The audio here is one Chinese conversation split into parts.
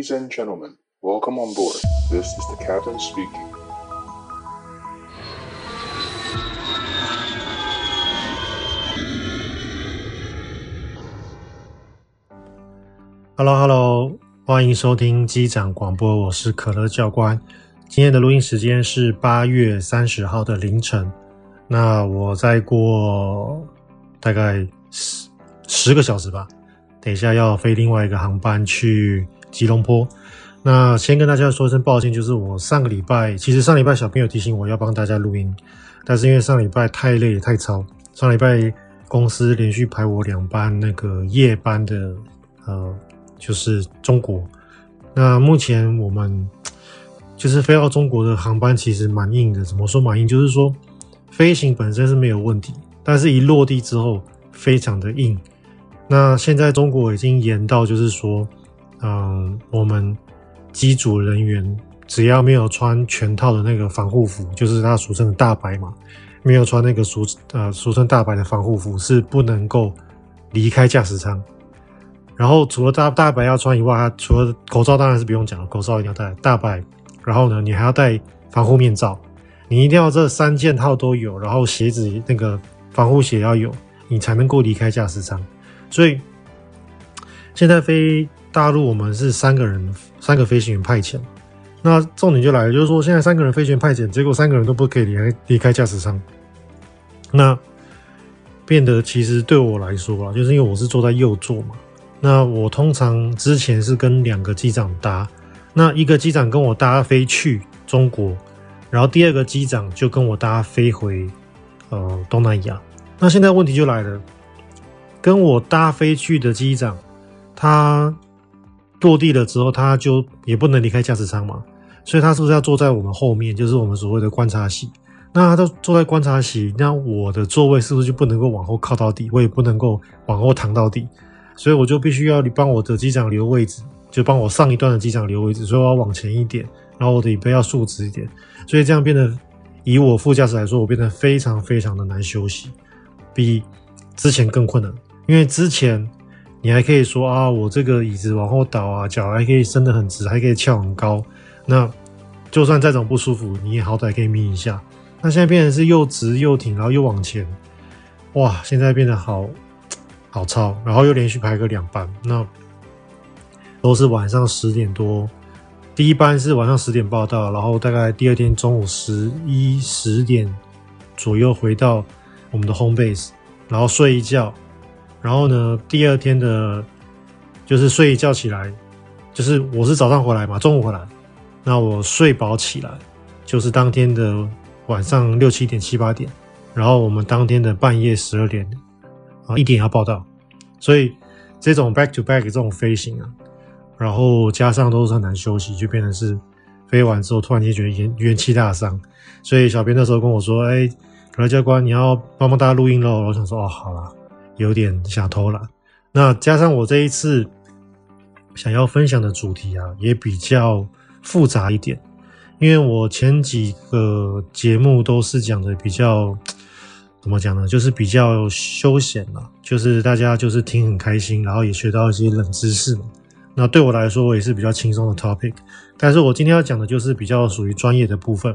Ladies and gentlemen, welcome on board. This is the captain speaking. Hello，Hello，欢迎收听机长广播，我是可乐教官。今天的录音时间是八月三十号的凌晨。那我再过大概十十个小时吧。等一下要飞另外一个航班去吉隆坡，那先跟大家说一声抱歉，就是我上个礼拜，其实上礼拜小朋友提醒我要帮大家录音，但是因为上礼拜太累太操，上礼拜公司连续排我两班那个夜班的，呃，就是中国。那目前我们就是飞到中国的航班其实蛮硬的，怎么说蛮硬？就是说飞行本身是没有问题，但是一落地之后非常的硬。那现在中国已经严到，就是说，嗯，我们机组人员只要没有穿全套的那个防护服，就是它俗称的大白嘛，没有穿那个俗呃俗称大白的防护服，是不能够离开驾驶舱。然后除了大大白要穿以外，除了口罩当然是不用讲了，口罩一定要戴大白。然后呢，你还要戴防护面罩，你一定要这三件套都有，然后鞋子那个防护鞋要有，你才能够离开驾驶舱。所以现在飞大陆，我们是三个人，三个飞行员派遣。那重点就来了，就是说现在三个人飞行员派遣，结果三个人都不可以离开离开驾驶舱。那变得其实对我来说啊，就是因为我是坐在右座嘛。那我通常之前是跟两个机长搭，那一个机长跟我搭飞去中国，然后第二个机长就跟我搭飞回呃东南亚。那现在问题就来了。跟我搭飞去的机长，他落地了之后，他就也不能离开驾驶舱嘛，所以他是不是要坐在我们后面，就是我们所谓的观察席？那他都坐在观察席，那我的座位是不是就不能够往后靠到底？我也不能够往后躺到底，所以我就必须要帮我的机长留位置，就帮我上一段的机长留位置，所以我要往前一点，然后我的椅背要竖直一点，所以这样变得以我副驾驶来说，我变得非常非常的难休息，比之前更困难。因为之前你还可以说啊，我这个椅子往后倒啊，脚还可以伸得很直，还可以翘很高。那就算再怎么不舒服，你也好歹可以眯一下。那现在变成是又直又挺，然后又往前，哇！现在变得好好超，然后又连续排个两班，那都是晚上十点多，第一班是晚上十点报到，然后大概第二天中午十一十点左右回到我们的 home base，然后睡一觉。然后呢，第二天的，就是睡一觉起来，就是我是早上回来嘛，中午回来，那我睡饱起来，就是当天的晚上六七点七八点，然后我们当天的半夜十二点啊一点要报到，所以这种 back to back 这种飞行啊，然后加上都是很难休息，就变成是飞完之后突然间觉得元元气大伤，所以小编那时候跟我说，哎，可乐教官你要帮帮大家录音喽，我想说哦，好了。有点想偷懒，那加上我这一次想要分享的主题啊，也比较复杂一点，因为我前几个节目都是讲的比较怎么讲呢？就是比较休闲嘛，就是大家就是听很开心，然后也学到一些冷知识嘛。那对我来说，我也是比较轻松的 topic，但是我今天要讲的就是比较属于专业的部分。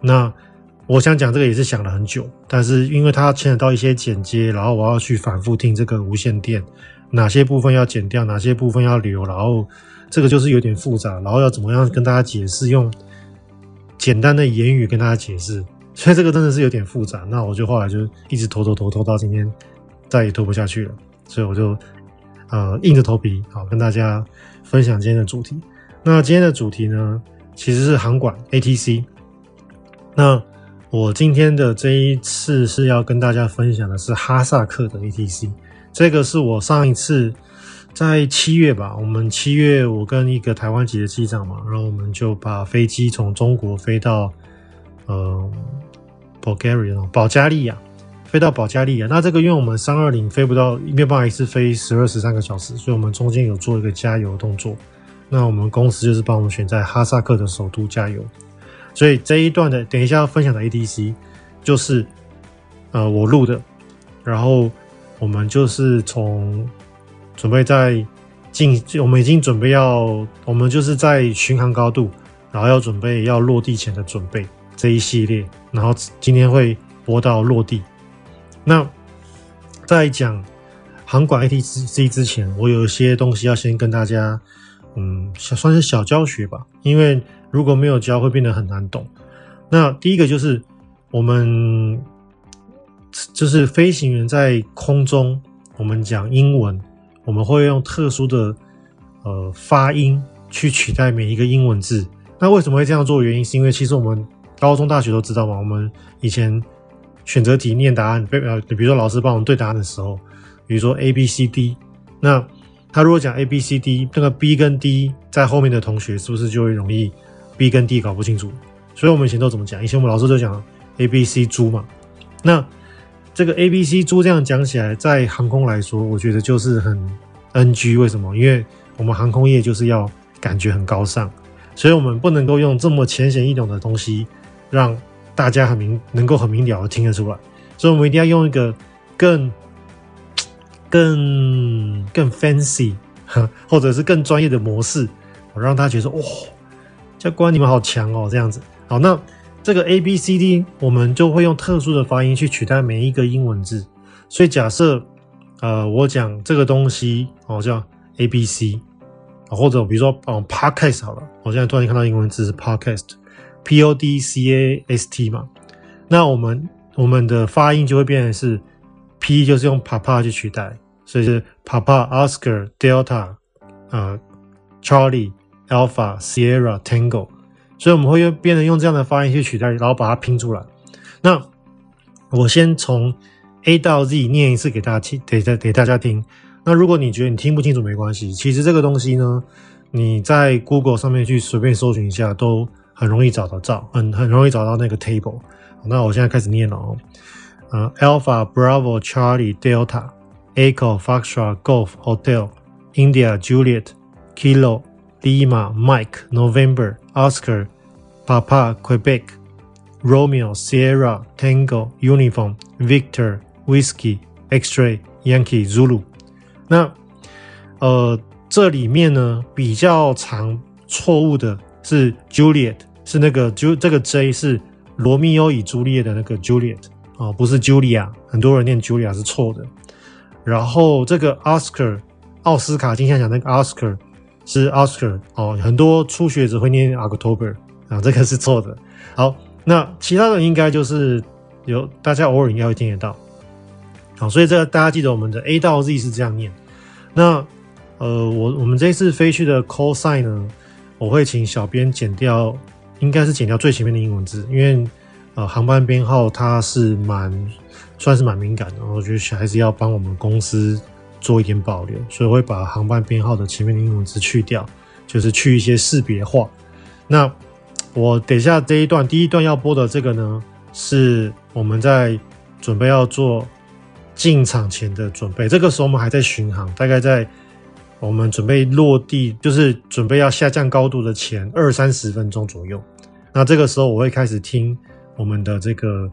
那我想讲这个也是想了很久，但是因为它牵扯到一些剪接，然后我要去反复听这个无线电，哪些部分要剪掉，哪些部分要留，然后这个就是有点复杂，然后要怎么样跟大家解释，用简单的言语跟大家解释，所以这个真的是有点复杂。那我就后来就一直拖拖拖拖到今天，再也拖不下去了，所以我就呃硬着头皮好跟大家分享今天的主题。那今天的主题呢，其实是航管 ATC，那。我今天的这一次是要跟大家分享的是哈萨克的 ATC，这个是我上一次在七月吧，我们七月我跟一个台湾籍的机长嘛，然后我们就把飞机从中国飞到呃 Bulgaria 保加利亚，飞到保加利亚。那这个因为我们三二零飞不到，没有办法一次飞十二十三个小时，所以我们中间有做一个加油动作。那我们公司就是帮我们选在哈萨克的首都加油。所以这一段的等一下要分享的 ATC 就是呃我录的，然后我们就是从准备在进，我们已经准备要，我们就是在巡航高度，然后要准备要落地前的准备这一系列，然后今天会播到落地。那在讲航管 ATC 之前，我有一些东西要先跟大家，嗯，算是小教学吧，因为如果没有教会变得很难懂。那第一个就是我们就是飞行员在空中，我们讲英文。我们会用特殊的呃发音去取代每一个英文字。那为什么会这样做？原因是因为其实我们高中、大学都知道嘛。我们以前选择题念答案，被呃，比如说老师帮我们对答案的时候，比如说 A B C D，那他如果讲 A B C D，那个 B 跟 D 在后面的同学是不是就会容易 B 跟 D 搞不清楚？所以我们以前都怎么讲？以前我们老师就讲 A B C 猪嘛。那这个 A B C 猪这样讲起来，在航空来说，我觉得就是很 NG。为什么？因为我们航空业就是要感觉很高尚，所以我们不能够用这么浅显易懂的东西，让大家很明能够很明了的听得出来。所以我们一定要用一个更、更、更 fancy，或者是更专业的模式，我让他觉得说：“哇，教官你们好强哦！”这样子。好，那。这个 A B C D 我们就会用特殊的发音去取代每一个英文字，所以假设，呃，我讲这个东西哦叫 A B C，或者比如说哦 Podcast 好了，我现在突然看到英文字是 Podcast，P O D C A S T 嘛，那我们我们的发音就会变成是 P 就是用 Papa 去取代，所以是 Papa Oscar Delta，呃，Charlie Alpha Sierra Tango。所以我们会用变成用这样的发音去取代，然后把它拼出来。那我先从 A 到 Z 念一次给大家听，给给给大家听。那如果你觉得你听不清楚没关系，其实这个东西呢，你在 Google 上面去随便搜寻一下，都很容易找得到，很很容易找到那个 table。那我现在开始念了哦。呃，Alpha Bravo Charlie Delta Echo Foxtrot Golf Hotel India Juliet Kilo Lima Mike November Oscar Papa Quebec Romeo Sierra Tango Uniform Victor Whiskey X-ray Yankee Zulu。那呃，这里面呢比较常错误的是 Juliet，是那个 J 这个 J 是罗密欧与朱丽叶的那个 Juliet 啊、不是 Julia。很多人念 Julia 是错的。然后这个 Oscar 奥斯卡金像奖那个 Oscar 是 Oscar 哦，很多初学者会念 October。啊，这个是错的。好，那其他的应该就是有大家偶尔应该会听得到。好，所以这个大家记得我们的 A 到 Z 是这样念。那呃，我我们这次飞去的 call sign 呢，我会请小编剪掉，应该是剪掉最前面的英文字，因为呃航班编号它是蛮算是蛮敏感的，我觉得还是要帮我们公司做一点保留，所以会把航班编号的前面的英文字去掉，就是去一些识别化。那我等一下这一段，第一段要播的这个呢，是我们在准备要做进场前的准备。这个时候我们还在巡航，大概在我们准备落地，就是准备要下降高度的前二三十分钟左右。那这个时候我会开始听我们的这个，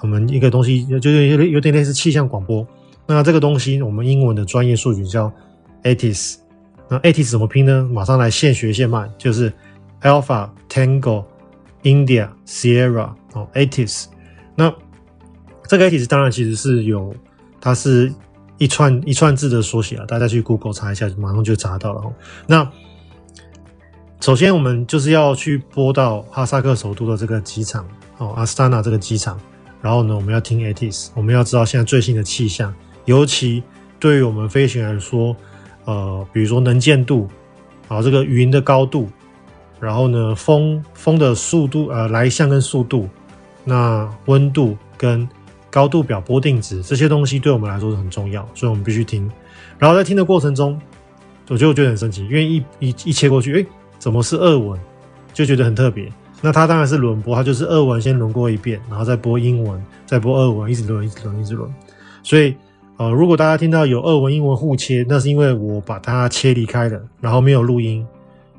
我们一个东西，就是有有点类似气象广播。那这个东西我们英文的专业术语叫 ATIS。那 ATIS 怎么拼呢？马上来现学现卖，就是。Alpha Tango India Sierra 哦，ATIS。那这个 ATIS 当然其实是有，它是一串一串字的缩写啊。大家去 Google 查一下，马上就查到了哦。那首先我们就是要去播到哈萨克首都的这个机场哦，阿斯塔纳这个机场。然后呢，我们要听 ATIS，我们要知道现在最新的气象，尤其对于我们飞行员来说，呃，比如说能见度啊，这个云的高度。然后呢，风风的速度，呃，来向跟速度，那温度跟高度表波定值这些东西对我们来说是很重要，所以我们必须听。然后在听的过程中，我就觉得很神奇，因为一一一切过去，诶，怎么是俄文？就觉得很特别。那它当然是轮播，它就是俄文先轮过一遍，然后再播英文，再播二文，一直轮，一直轮，一直轮。所以，呃，如果大家听到有俄文、英文互切，那是因为我把它切离开了，然后没有录音。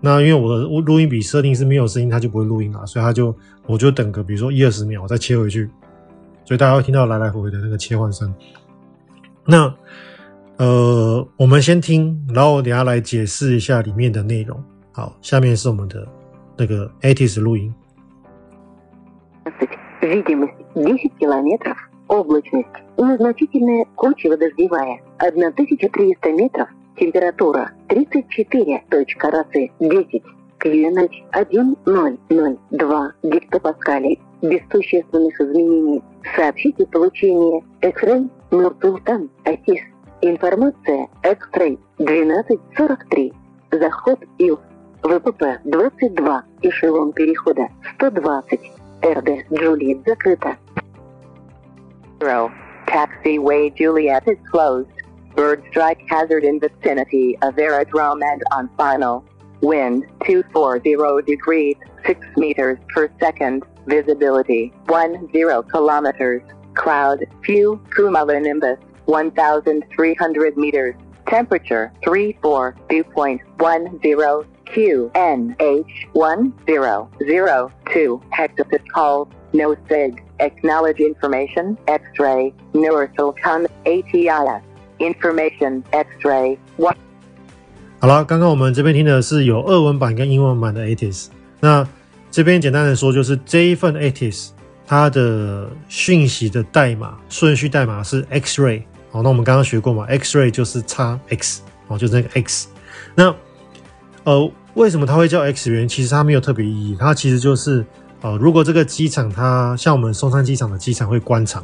那因为我的录音笔设定是没有声音，它就不会录音啊，所以它就我就等个比如说一二十秒，我再切回去，所以大家会听到来来回回的那个切换声。那 呃，我们先听，然后等下来解释一下里面的内容。好，下面是我们的那个 ATIS 录音。Видимость 10 километров. Облачность незначительная, кучево-дождевая. 1300 метров. Температура 34. Точка росы 10. QNH 1002 гектопаскалей. Без существенных изменений. Сообщите получение X-Ray Нур-Султан Асис. Информация X-Ray 1243. Заход ИЛ. ВПП 22. Эшелон перехода 120. РД Джульет закрыто. Zero. Taxiway Juliet is closed. Bird strike hazard in vicinity of aerodrome and on final. Wind 240 degrees, 6 meters per second. Visibility 10 kilometers. Cloud few cumulonimbus 1,300 meters. Temperature 34 dew point 10 QNH1002 hectopascals. No SIG. Acknowledge information. X-ray. Nur Sultan. ATIS. Information. X-ray. what 好了，刚刚我们这边听的是有俄文版跟英文版的 ATIS。那这边简单的说，就是这一份 ATIS 它的讯息的代码顺序代码是 X-ray。好，那我们刚刚学过嘛？X-ray 就是 X，哦，就是那个 X。那呃，为什么它会叫 X 源？其实它没有特别意义，它其实就是呃，如果这个机场它像我们松山机场的机场会关场，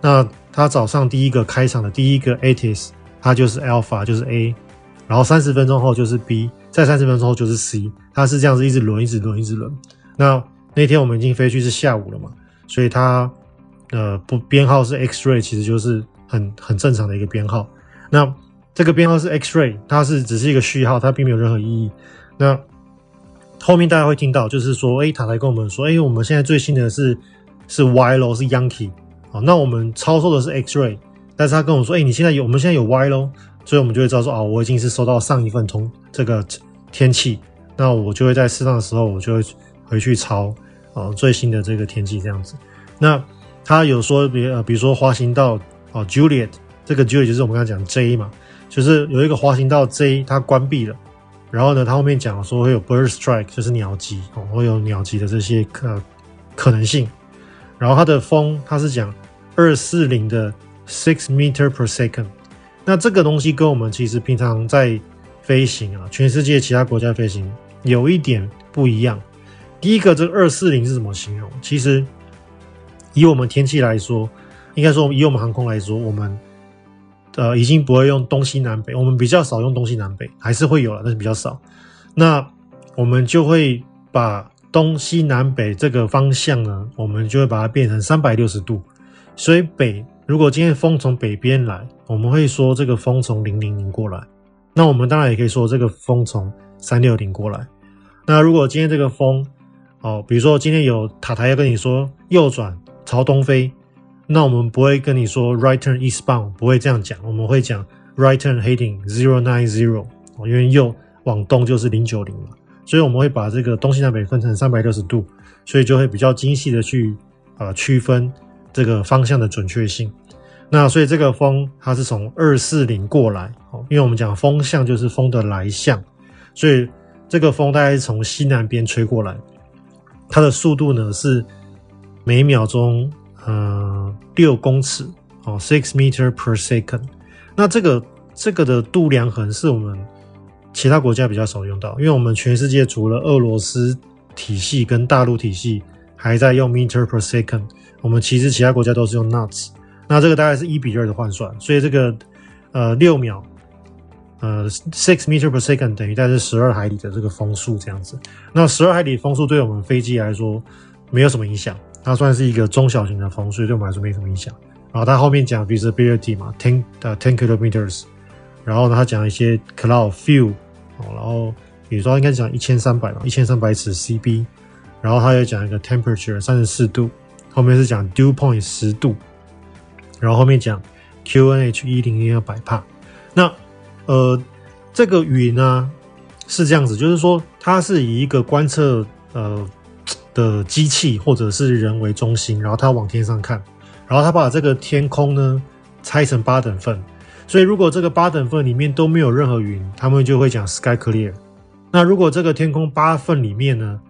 那它早上第一个开场的第一个 ATIS，它就是 Alpha，就是 A，然后三十分钟后就是 B，再三十分钟后就是 C，它是这样子一直轮，一直轮，一直轮。那那天我们已经飞去是下午了嘛，所以它呃不编号是 X-ray，其实就是很很正常的一个编号。那这个编号是 X-ray，它是只是一个序号，它并没有任何意义。那后面大家会听到，就是说，哎，塔台跟我们说，哎，我们现在最新的是是 Y 咯，是 Yankee。好，那我们操作的是 X-ray，但是他跟我说，哎，你现在有，我们现在有 Y 咯，所以我们就会知道说，哦，我已经是收到上一份通这个天气，那我就会在适当的时候，我就会回去抄啊最新的这个天气这样子。那他有说，比呃，比如说滑行道哦，Juliet，这个 Juliet 就是我们刚刚讲 J 嘛。就是有一个滑行道 J 它关闭了，然后呢，他后面讲说会有 bird strike，就是鸟击哦，会有鸟击的这些可可能性。然后它的风它是讲二四零的 six meter per second，那这个东西跟我们其实平常在飞行啊，全世界其他国家飞行有一点不一样。第一个，这个二四零是怎么形容？其实以我们天气来说，应该说以我们航空来说，我们。呃，已经不会用东西南北，我们比较少用东西南北，还是会有了，但是比较少。那我们就会把东西南北这个方向呢，我们就会把它变成三百六十度。所以北，如果今天风从北边来，我们会说这个风从零零零过来。那我们当然也可以说这个风从三六零过来。那如果今天这个风，哦，比如说今天有塔台要跟你说右转朝东飞。那我们不会跟你说 right turn eastbound，不会这样讲，我们会讲 right turn heading zero nine zero，因为右往东就是零九零嘛，所以我们会把这个东西南北分成三百六十度，所以就会比较精细的去啊、区分这个方向的准确性。那所以这个风它是从二四零过来，哦，因为我们讲风向就是风的来向，所以这个风大概是从西南边吹过来，它的速度呢是每秒钟。呃，六公尺哦，six meter per second。那这个这个的度量衡是我们其他国家比较少用到，因为我们全世界除了俄罗斯体系跟大陆体系还在用 meter per second，我们其实其他国家都是用 knots。那这个大概是一比二的换算，所以这个呃六秒呃 six meter per second 等于大概是十二海里的这个风速这样子。那十二海里风速对我们飞机来说没有什么影响。它算是一个中小型的风，所以对我们来说没什么影响。然后它后面讲 visibility 嘛，ten 呃 ten kilometers，然后呢，它讲一些 cloud few，哦，然后比如说应该讲一千三百嘛，一千三百尺 CB，然后它又讲一个 temperature 三十四度，后面是讲 dew point 十度，然后后面讲 QNH 一零零二百帕。那呃，这个云呢是这样子，就是说它是以一个观测呃。的机器或者是人为中心，然后他往天上看，然后他把这个天空呢拆成八等份，所以如果这个八等份里面都没有任何云，他们就会讲 sky clear。那如果这个天空八份里面呢，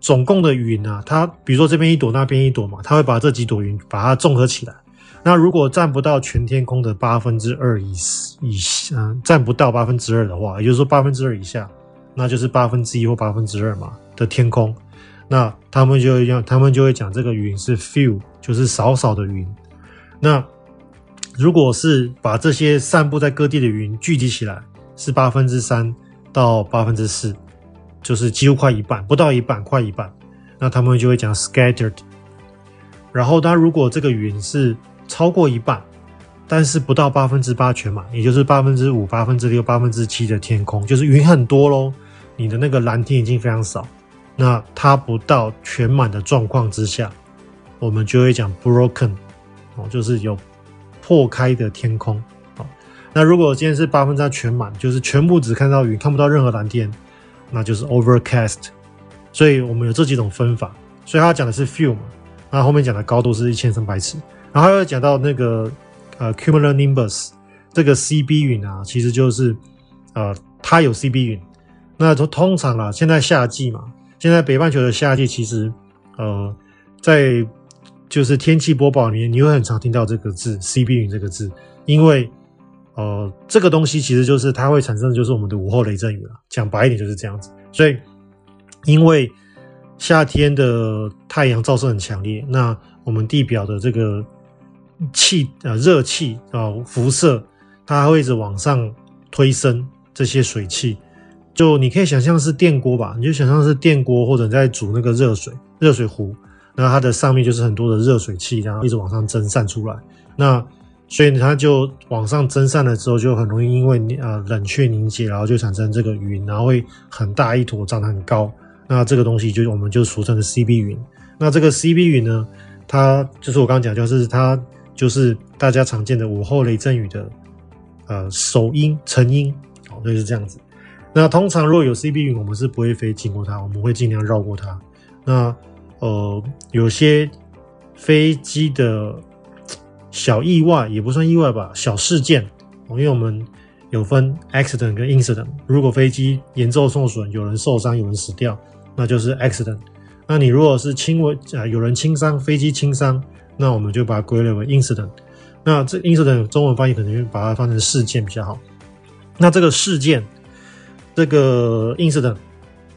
总共的云啊，它比如说这边一朵，那边一朵嘛，它会把这几朵云把它综合起来。那如果占不到全天空的八分之二以以下，占不到八分之二的话，也就是说八分之二以下，那就是八分之一或八分之二嘛的天空。那他们就会讲，他们就会讲这个云是 few，就是少少的云。那如果是把这些散布在各地的云聚集起来，是八分之三到八分之四，就是几乎快一半，不到一半，快一半。那他们就会讲 scattered。然后，当如果这个云是超过一半，但是不到八分之八全满，也就是八分之五、八分之六、八分之七的天空，就是云很多喽。你的那个蓝天已经非常少，那它不到全满的状况之下，我们就会讲 broken，哦，就是有。破开的天空，好，那如果今天是八分之二全满，就是全部只看到云，看不到任何蓝天，那就是 overcast。所以我们有这几种分法。所以他讲的是 few 嘛，那后面讲的高度是一千三百尺，然后又讲到那个呃 cumulonimbus 这个 CB 云啊，其实就是呃它有 CB 云。那通通常啊，现在夏季嘛，现在北半球的夏季其实呃在。就是天气播报里面，你会很常听到这个字 “CB 云”这个字，因为呃，这个东西其实就是它会产生的就是我们的午后雷阵雨了。讲白一点就是这样子。所以，因为夏天的太阳照射很强烈，那我们地表的这个气呃热气啊辐射，它会一直往上推升这些水汽。就你可以想象是电锅吧，你就想象是电锅，或者你在煮那个热水热水壶。那它的上面就是很多的热水器，然后一直往上蒸散出来。那所以它就往上蒸散了之后，就很容易因为呃冷却凝结，然后就产生这个云，然后会很大一坨，长得很高。那这个东西就我们就俗称的 CB 云。那这个 CB 云呢，它就是我刚刚讲，就是它就是大家常见的午后雷阵雨的呃首因成因，哦，就是这样子。那通常如果有 CB 云，我们是不会飞经过它，我们会尽量绕过它。那呃，有些飞机的小意外也不算意外吧，小事件，因为我们有分 accident 跟 incident。如果飞机严重受损，有人受伤，有人死掉，那就是 accident。那你如果是轻微啊，有人轻伤，飞机轻伤，那我们就把它归类为 incident。那这 incident 中文翻译可能把它翻成事件比较好。那这个事件，这个 ins 等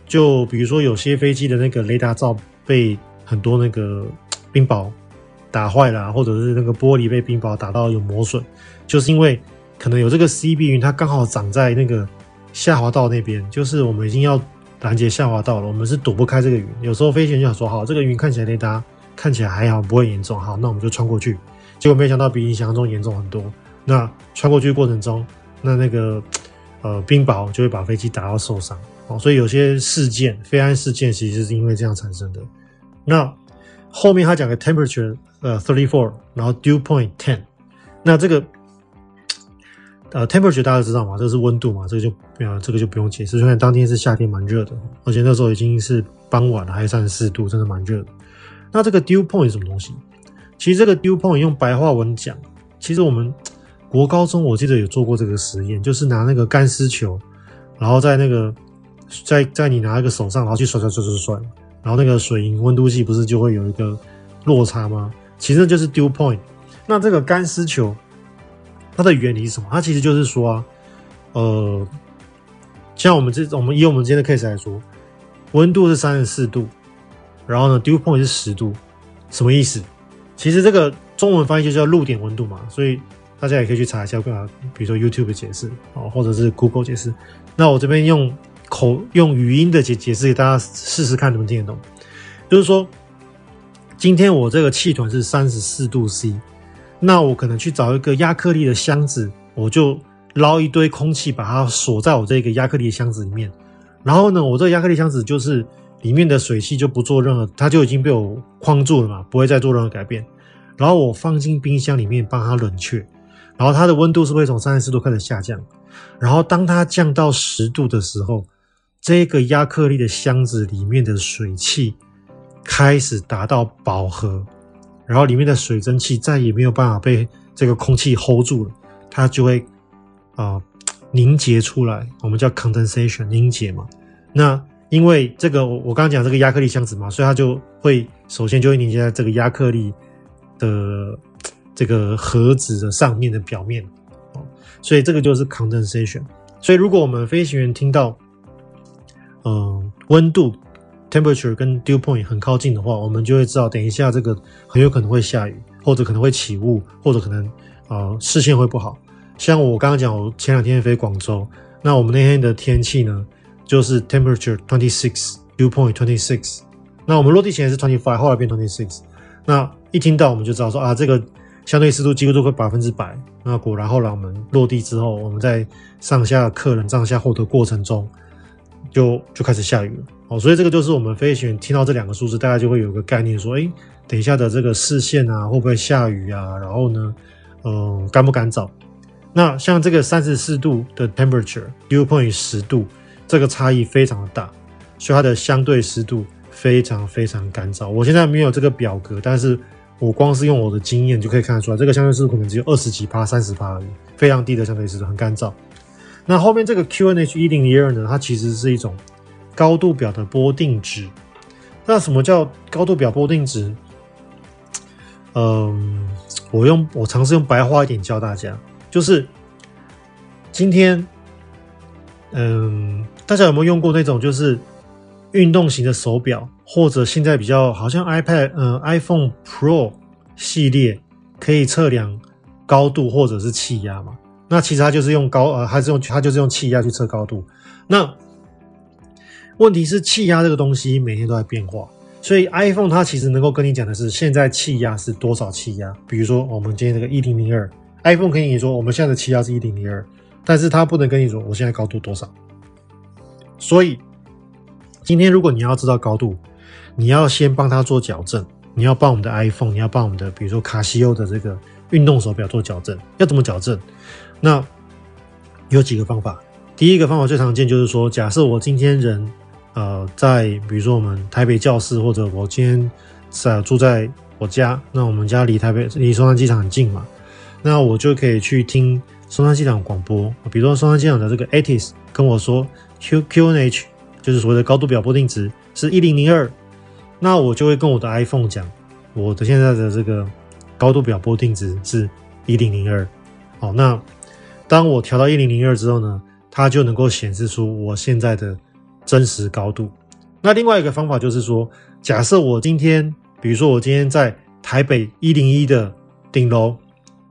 就比如说有些飞机的那个雷达罩。被很多那个 冰雹打坏了，或者是那个玻璃被冰雹打到有磨损，就是因为可能有这个 CB 云，它刚好长在那个下滑道那边，就是我们已经要拦截下滑道了，我们是躲不开这个云。有时候飞行员就想说，好，这个云看起来雷达看起来还好，不会严重，好，那我们就穿过去。结果没想到比你想象中严重很多。那穿过去过程中，那那个呃冰雹就会把飞机打到受伤。哦，所以有些事件，飞安事件其实是因为这样产生的。那后面他讲的 temperature，呃，thirty four，然后 dew point ten，那这个呃 temperature 大家知道吗？这是温度嘛，这个就呃这个就不用解释。因为当天是夏天，蛮热的，而且那时候已经是傍晚了，还三十四度，真的蛮热的。那这个 dew point 是什么东西？其实这个 dew point 用白话文讲，其实我们国高中我记得有做过这个实验，就是拿那个干丝球，然后在那个在在你拿一个手上，然后去甩甩甩甩甩，然后那个水银温度计不是就会有一个落差吗？其实就是 dew point。那这个干丝球它的原理是什么？它其实就是说啊，呃，像我们这我们以我们今天的 case 来说，温度是三十四度，然后呢 dew point 是十度，什么意思？其实这个中文翻译就叫露点温度嘛，所以大家也可以去查一下，比如说 YouTube 解释哦，或者是 Google 解释。那我这边用。口用语音的解解释给大家试试看能不能听得懂，就是说，今天我这个气团是三十四度 C，那我可能去找一个亚克力的箱子，我就捞一堆空气把它锁在我这个亚克力的箱子里面，然后呢，我这个亚克力箱子就是里面的水汽就不做任何，它就已经被我框住了嘛，不会再做任何改变，然后我放进冰箱里面帮它冷却，然后它的温度是会从三十四度开始下降，然后当它降到十度的时候。这个亚克力的箱子里面的水汽开始达到饱和，然后里面的水蒸气再也没有办法被这个空气 hold 住了，它就会啊凝结出来，我们叫 condensation 凝结嘛。那因为这个我我刚刚讲这个亚克力箱子嘛，所以它就会首先就会凝结在这个亚克力的这个盒子的上面的表面哦，所以这个就是 condensation。所以如果我们飞行员听到嗯、温度 temperature 跟 dew point 很靠近的话，我们就会知道等一下这个很有可能会下雨，或者可能会起雾，或者可能呃视线会不好。像我刚刚讲，我前两天飞广州，那我们那天的天气呢？就是 temperature twenty six，dew point twenty six。那我们落地前是 twenty five，后来变 twenty six。那一听到我们就知道说啊，这个相对湿度几乎都会百分之百。那果然后来我们落地之后，我们在上下客人上下货的过程中，就就开始下雨了。哦，所以这个就是我们飞行员听到这两个数字，大家就会有个概念说，哎，等一下的这个视线啊，会不会下雨啊？然后呢，嗯、呃，干不干燥？那像这个三十四度的 temperature，dew point 十度。这个差异非常的大，所以它的相对湿度非常非常干燥。我现在没有这个表格，但是我光是用我的经验就可以看得出来，这个相对湿度可能只有二十几帕、三十帕而已，非常低的相对湿度，很干燥。那后面这个 QNH 一零一二呢，它其实是一种高度表的波定值。那什么叫高度表波定值？嗯，我用我尝试用白话一点教大家，就是今天，嗯。大家有没有用过那种就是运动型的手表，或者现在比较好像 iPad，嗯，iPhone Pro 系列可以测量高度或者是气压嘛？那其实它就是用高，呃，它是用它就是用气压去测高度。那问题是气压这个东西每天都在变化，所以 iPhone 它其实能够跟你讲的是现在气压是多少气压。比如说我们今天这个一零零二，iPhone 可以跟你说我们现在的气压是一零零二，但是它不能跟你说我现在高度多少。所以，今天如果你要知道高度，你要先帮它做矫正。你要帮我们的 iPhone，你要帮我们的，比如说卡西欧的这个运动手表做矫正。要怎么矫正？那有几个方法。第一个方法最常见就是说，假设我今天人呃在，比如说我们台北教室，或者我今天在住在我家，那我们家离台北离松山机场很近嘛，那我就可以去听松山机场广播。比如说松山机场的这个 ATIS 跟我说。Q QNH 就是所谓的高度表波定值是一零零二，那我就会跟我的 iPhone 讲，我的现在的这个高度表波定值是一零零二。好，那当我调到一零零二之后呢，它就能够显示出我现在的真实高度。那另外一个方法就是说，假设我今天，比如说我今天在台北一零一的顶楼，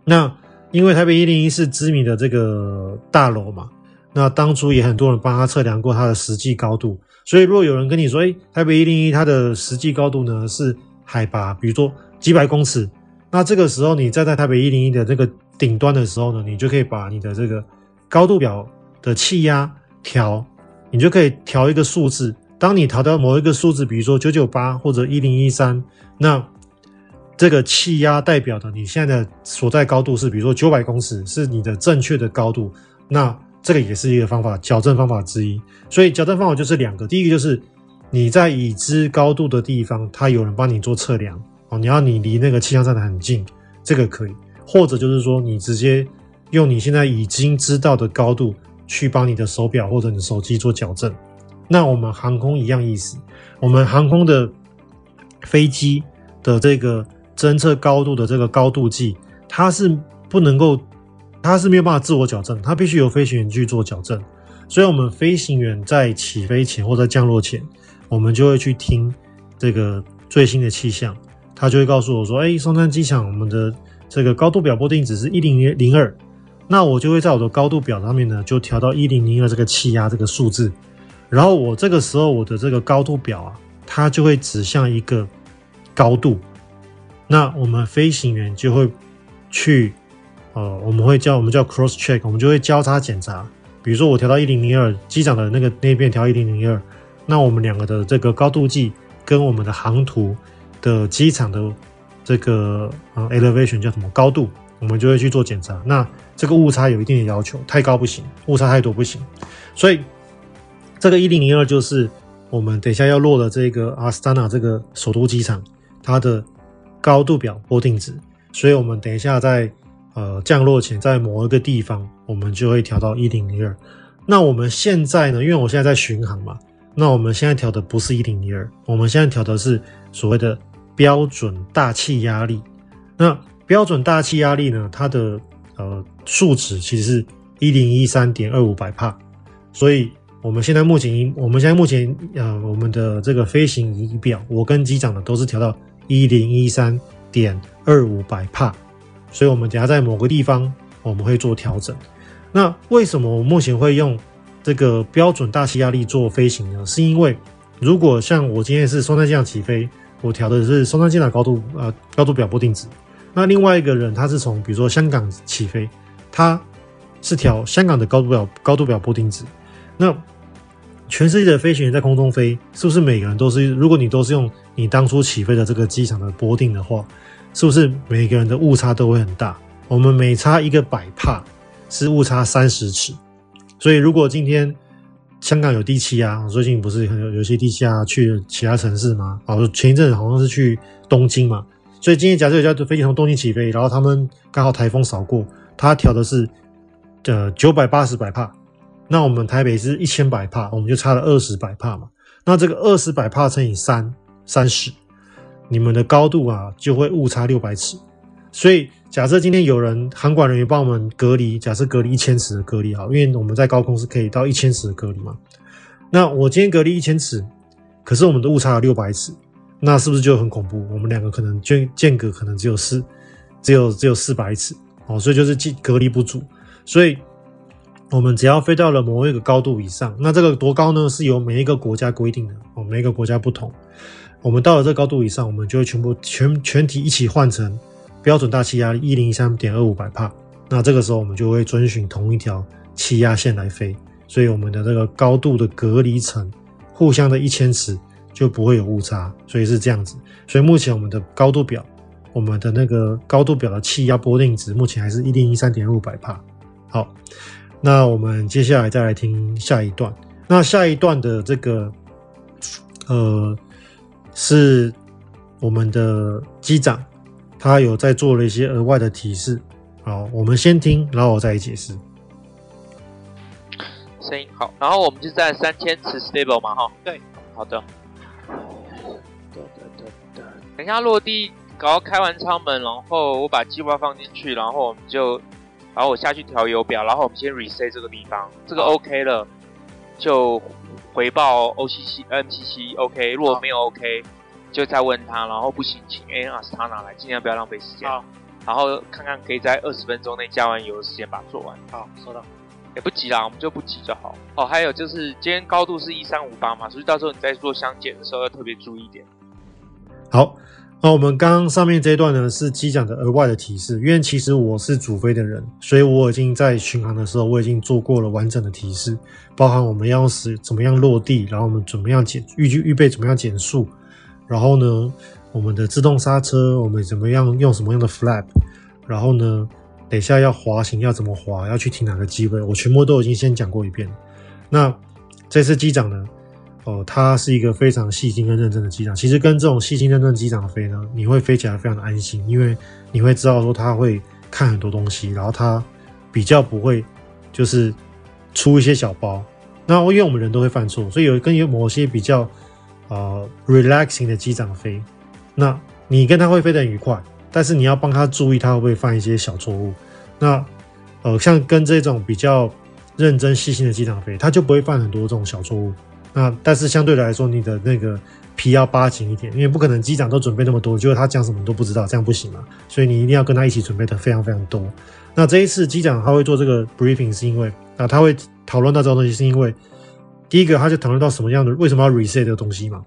那因为台北一零一是知名的这个大楼嘛。那当初也很多人帮他测量过他的实际高度，所以如果有人跟你说，诶，台北一零一它的实际高度呢是海拔，比如说几百公尺，那这个时候你站在台北一零一的这个顶端的时候呢，你就可以把你的这个高度表的气压调，你就可以调一个数字。当你调到某一个数字，比如说九九八或者一零一三，那这个气压代表的你现在的所在高度是，比如说九百公尺，是你的正确的高度，那。这个也是一个方法，矫正方法之一。所以矫正方法就是两个，第一个就是你在已知高度的地方，它有人帮你做测量哦。你要你离那个气象站的很近，这个可以；或者就是说，你直接用你现在已经知道的高度去帮你的手表或者你手机做矫正。那我们航空一样意思，我们航空的飞机的这个侦测高度的这个高度计，它是不能够。它是没有办法自我矫正，它必须由飞行员去做矫正。所以，我们飞行员在起飞前或者降落前，我们就会去听这个最新的气象，它就会告诉我说：“哎，松山机场我们的这个高度表波定值是一零零二。”那我就会在我的高度表上面呢，就调到一零零二这个气压这个数字。然后我这个时候我的这个高度表啊，它就会指向一个高度。那我们飞行员就会去。呃，我们会叫我们叫 cross check，我们就会交叉检查。比如说我调到一零零二，机长的那个那边调一零零二，那我们两个的这个高度计跟我们的航图的机场的这个呃 elevation 叫什么高度，我们就会去做检查。那这个误差有一定的要求，太高不行，误差太多不行。所以这个一零零二就是我们等一下要落的这个阿斯塔纳这个首都机场它的高度表波定值。所以我们等一下在呃降落前在某一个地方，我们就会调到一零零二。那我们现在呢？因为我现在在巡航嘛，那我们现在调的不是一零零二，我们现在调的是所谓的标准大气压力。那标准大气压力呢？它的呃数值其实是一零一三点二五百帕，所以我们现在目前，我们现在目前呃我们的这个飞行仪表，我跟机长的都是调到一零一三点二五百帕，所以我们等下在某个地方我们会做调整。那为什么我目前会用这个标准大气压力做飞行呢？是因为如果像我今天是松山机起飞，我调的是松山机场高度呃高度表波定值。那另外一个人他是从比如说香港起飞，他是调香港的高度表高度表波定值。那全世界的飞行员在空中飞，是不是每个人都是？如果你都是用你当初起飞的这个机场的波定的话，是不是每个人的误差都会很大？我们每差一个百帕。是误差三十尺，所以如果今天香港有低气压，最近不是有有些低气压去其他城市吗？哦，前一阵好像是去东京嘛，所以今天假设有架飞机从东京起飞，然后他们刚好台风扫过，他调的是呃九百八十百帕，那我们台北是一千百帕，我们就差了二十百帕嘛，那这个二十百帕乘以三三十，你们的高度啊就会误差六百尺，所以。假设今天有人航管人员帮我们隔离，假设隔离一千尺的隔离好，因为我们在高空是可以到一千尺的隔离嘛。那我今天隔离一千尺，可是我们的误差有六百尺，那是不是就很恐怖？我们两个可能间间隔可能只有四，只有只有四百尺哦，所以就是隔离不足。所以我们只要飞到了某一个高度以上，那这个多高呢？是由每一个国家规定的哦，每一个国家不同。我们到了这个高度以上，我们就会全部全全体一起换成。标准大气压力一零一三点二五百帕，那这个时候我们就会遵循同一条气压线来飞，所以我们的这个高度的隔离层互相的一千尺就不会有误差，所以是这样子。所以目前我们的高度表，我们的那个高度表的气压波定值目前还是一零一三点五百帕。好，那我们接下来再来听下一段。那下一段的这个呃是我们的机长。他有在做了一些额外的提示，好，我们先听，然后我再解释。声音好，然后我们就在三千尺 stable 嘛，哈，对，好的。等一下落地，然后开完舱门，然后我把计划放进去，然后我们就，然后我下去调油表，然后我们先 reset 这个地方，这个 OK 了，就回报 OCC、MCC OK，如果没有 OK。就再问他，然后不行，请 AN Astana 来，尽量不要浪费时间。好，然后看看可以在二十分钟内加完油的时间把它做完。好，收到。也不急啦，我们就不急就好。哦，还有就是今天高度是一三五八嘛，所以到时候你在做相减的时候要特别注意一点。好，那我们刚刚上面这一段呢是机长的额外的提示，因为其实我是主飞的人，所以我已经在巡航的时候我已经做过了完整的提示，包含我们要使怎么样落地，然后我们怎么样减预计预备怎么样减速。然后呢，我们的自动刹车，我们怎么样用什么样的 flap？然后呢，等一下要滑行要怎么滑？要去停哪个机位？我全部都已经先讲过一遍。那这次机长呢，哦、他是一个非常细心跟认真的机长。其实跟这种细心认真的机长飞呢，你会飞起来非常的安心，因为你会知道说他会看很多东西，然后他比较不会就是出一些小包。那因为我们人都会犯错，所以有跟有某些比较。呃，relaxing 的机长飞，那你跟他会飞得很愉快，但是你要帮他注意他会不会犯一些小错误。那呃，像跟这种比较认真细心的机长飞，他就不会犯很多这种小错误。那但是相对来说，你的那个皮要扒紧一点，因为不可能机长都准备那么多，结果他讲什么你都不知道，这样不行嘛。所以你一定要跟他一起准备的非常非常多。那这一次机长他会做这个 briefing 是因为啊，他会讨论到这种东西是因为。第一个，他就讨论到什么样的为什么要 reset 这个东西嘛？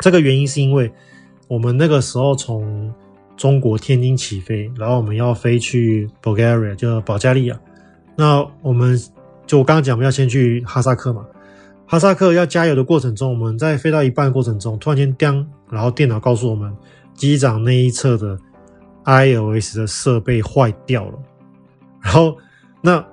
这个原因是因为我们那个时候从中国天津起飞，然后我们要飞去 Bulgaria，就保加利亚。那我们就我刚刚讲，我们要先去哈萨克嘛。哈萨克要加油的过程中，我们在飞到一半过程中，突然间，然后电脑告诉我们机长那一侧的 iOS 的设备坏掉了。然后那。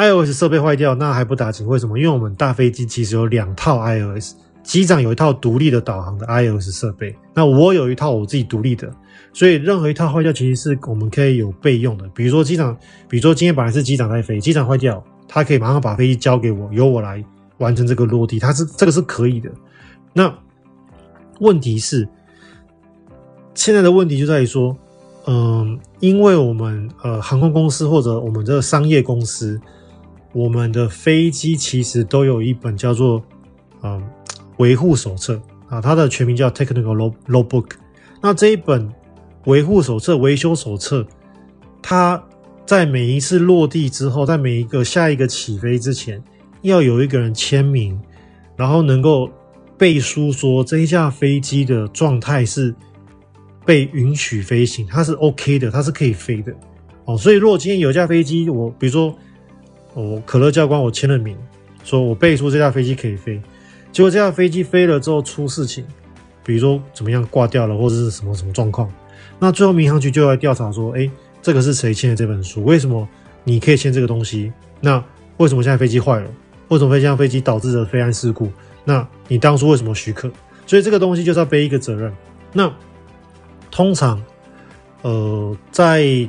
iOS 设备坏掉，那还不打紧？为什么？因为我们大飞机其实有两套 iOS，机长有一套独立的导航的 iOS 设备，那我有一套我自己独立的，所以任何一套坏掉，其实是我们可以有备用的。比如说机长，比如说今天本来是机长在飞，机长坏掉，他可以马上把飞机交给我，由我来完成这个落地，它是这个是可以的。那问题是，现在的问题就在于说，嗯、因为我们呃航空公司或者我们这个商业公司，我们的飞机其实都有一本叫做嗯。维护手册啊，它的全名叫 Technical Logbook。那这一本维护手册、维修手册，它在每一次落地之后，在每一个下一个起飞之前，要有一个人签名，然后能够背书说这一架飞机的状态是被允许飞行，它是 OK 的，它是可以飞的。哦，所以如果今天有一架飞机，我比如说我可乐教官，我签了名，说我背书这架飞机可以飞。结果这架飞机飞了之后出事情，比如说怎么样挂掉了，或者是什么什么状况，那最后民航局就要调查说，哎，这个是谁签的这本书？为什么你可以签这个东西？那为什么现在飞机坏了？为什么会这样飞机导致的飞安事故？那你当初为什么许可？所以这个东西就是要背一个责任。那通常，呃，在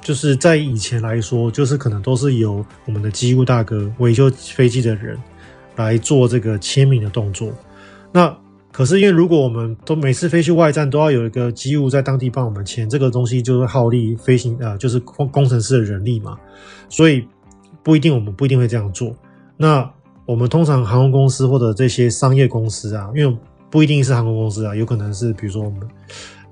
就是在以前来说，就是可能都是由我们的机务大哥维修飞机的人。来做这个签名的动作，那可是因为如果我们都每次飞去外站都要有一个机务在当地帮我们签，这个东西就是耗力飞行、呃，就是工工程师的人力嘛，所以不一定我们不一定会这样做。那我们通常航空公司或者这些商业公司啊，因为不一定是航空公司啊，有可能是比如说我们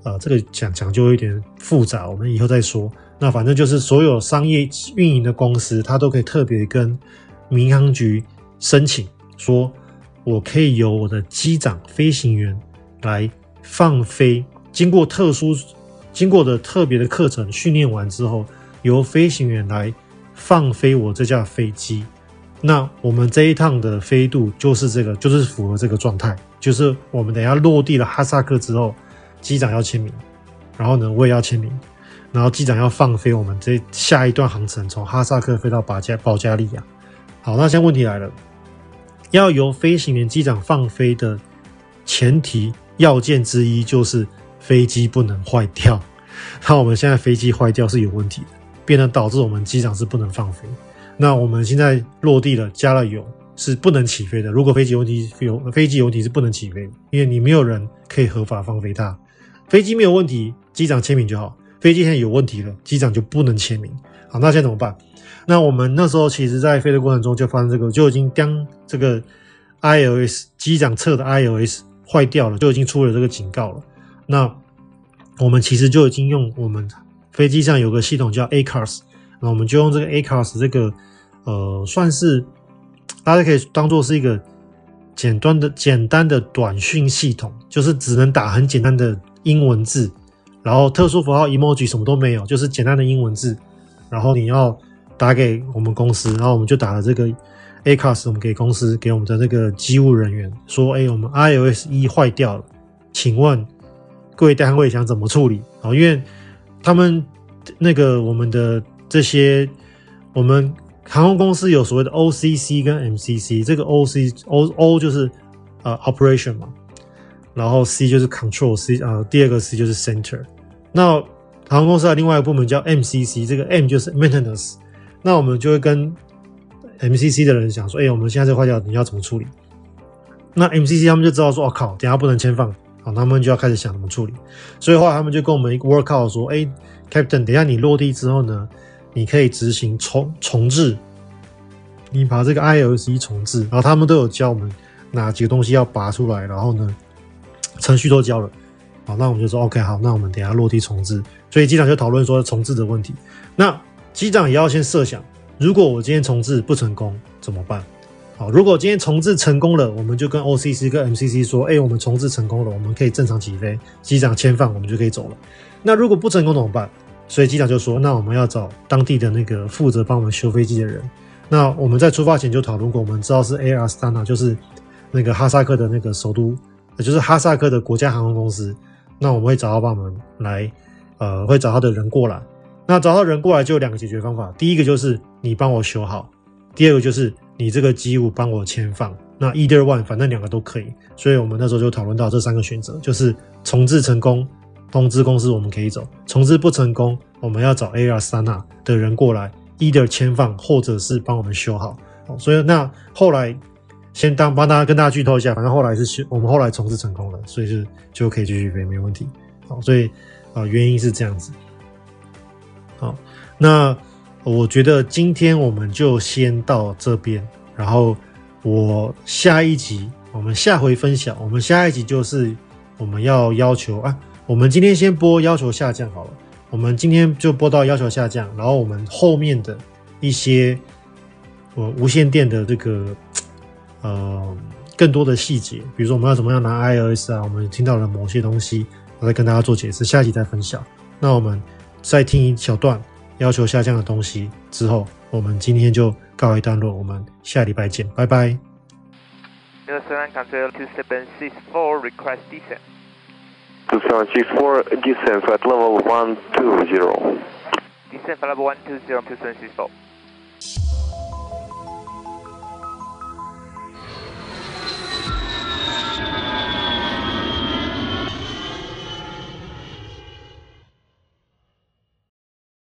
呃这个讲讲究有点复杂，我们以后再说。那反正就是所有商业运营的公司，它都可以特别跟民航局。申请说，我可以由我的机长、飞行员来放飞，经过特殊、经过的特别的课程训练完之后，由飞行员来放飞我这架飞机。那我们这一趟的飞度就是这个，就是符合这个状态，就是我们等下落地了哈萨克之后，机长要签名，然后呢，我也要签名，然后机长要放飞我们这下一段航程，从哈萨克飞到保加保加利亚。好，那现在问题来了。要由飞行员、机长放飞的前提要件之一就是飞机不能坏掉。那我们现在飞机坏掉是有问题的，变得导致我们机长是不能放飞。那我们现在落地了，加了油是不能起飞的。如果飞机有问题，有飞机有问题是不能起飞，因为你没有人可以合法放飞它。飞机没有问题，机长签名就好。飞机现在有问题了，机长就不能签名。好，那现在怎么办？那我们那时候其实，在飞的过程中就发生这个，就已经将这个 iOS 机长测的 iOS 坏掉了，就已经出了这个警告了。那我们其实就已经用我们飞机上有个系统叫 ACARS，那我们就用这个 ACARS 这个呃，算是大家可以当做是一个简单的简单的短讯系统，就是只能打很简单的英文字，然后特殊符号 emoji 什么都没有，就是简单的英文字，然后你要。打给我们公司，然后我们就打了这个 ACARS，我们给公司给我们的那个机务人员说：“哎，我们 iOS 一坏掉了，请问各位单位想怎么处理？”啊，因为他们那个我们的这些我们航空公司有所谓的 OCC 跟 MCC，这个 OC O O 就是呃 operation 嘛，然后 C 就是 control C 啊、呃，第二个 C 就是 center。那航空公司的另外一个部门叫 MCC，这个 M 就是 maintenance。那我们就会跟 MCC 的人讲说，哎、我们现在这坏掉，你要怎么处理？那 MCC 他们就知道说，哦靠，等下不能签放，好，他们就要开始想怎么处理。所以后来他们就跟我们一个 work out 说，哎、，Captain，等下你落地之后呢，你可以执行重重置，你把这个 iOS 一重置，然后他们都有教我们哪几个东西要拔出来，然后呢，程序都教了。好，那我们就说 OK，好，那我们等下落地重置。所以机长就讨论说重置的问题。那机长也要先设想，如果我今天重置不成功怎么办？好，如果今天重置成功了，我们就跟 OCC 跟 MCC 说，哎，我们重置成功了，我们可以正常起飞，机长签放，我们就可以走了。那如果不成功怎么办？所以机长就说，那我们要找当地的那个负责帮我们修飞机的人。那我们在出发前就讨论过，我们知道是 Air Astana，就是那个哈萨克的那个首都，就是哈萨克的国家航空公司。那我们会找他帮我们来，呃，会找他的人过来。那找到人过来就有两个解决方法，第一个就是你帮我修好，第二个就是你这个机务帮我签放，那 either one 反正两个都可以，所以我们那时候就讨论到这三个选择，就是重置成功，通知公司我们可以走；重置不成功，我们要找 ar sana 的人过来，either 签放或者是帮我们修好。所以那后来先当帮大家跟大家剧透一下，反正后来是修，我们后来重置成功了，所以就就可以继续飞，没问题。好，所以啊、原因是这样子。好，那我觉得今天我们就先到这边，然后。我下一集，我们下回分享。我们下一集就是我们要要求啊，我们今天先播要求下降好了。我们今天就播到要求下降，然后我们后面的一些我无线电的这个呃更多的细节，比如说我们要怎么样拿 iOS 啊，我们听到了某些东西，我再跟大家做解释。下一集再分享。那我们再听一小段要求下降的东西之后，我们今天就。告一段落，我们下礼拜见，拜拜。New Zealand control two seven six four request descent. Two seven six four descent flight level one two zero. Descent flight level one two zero two seven six four.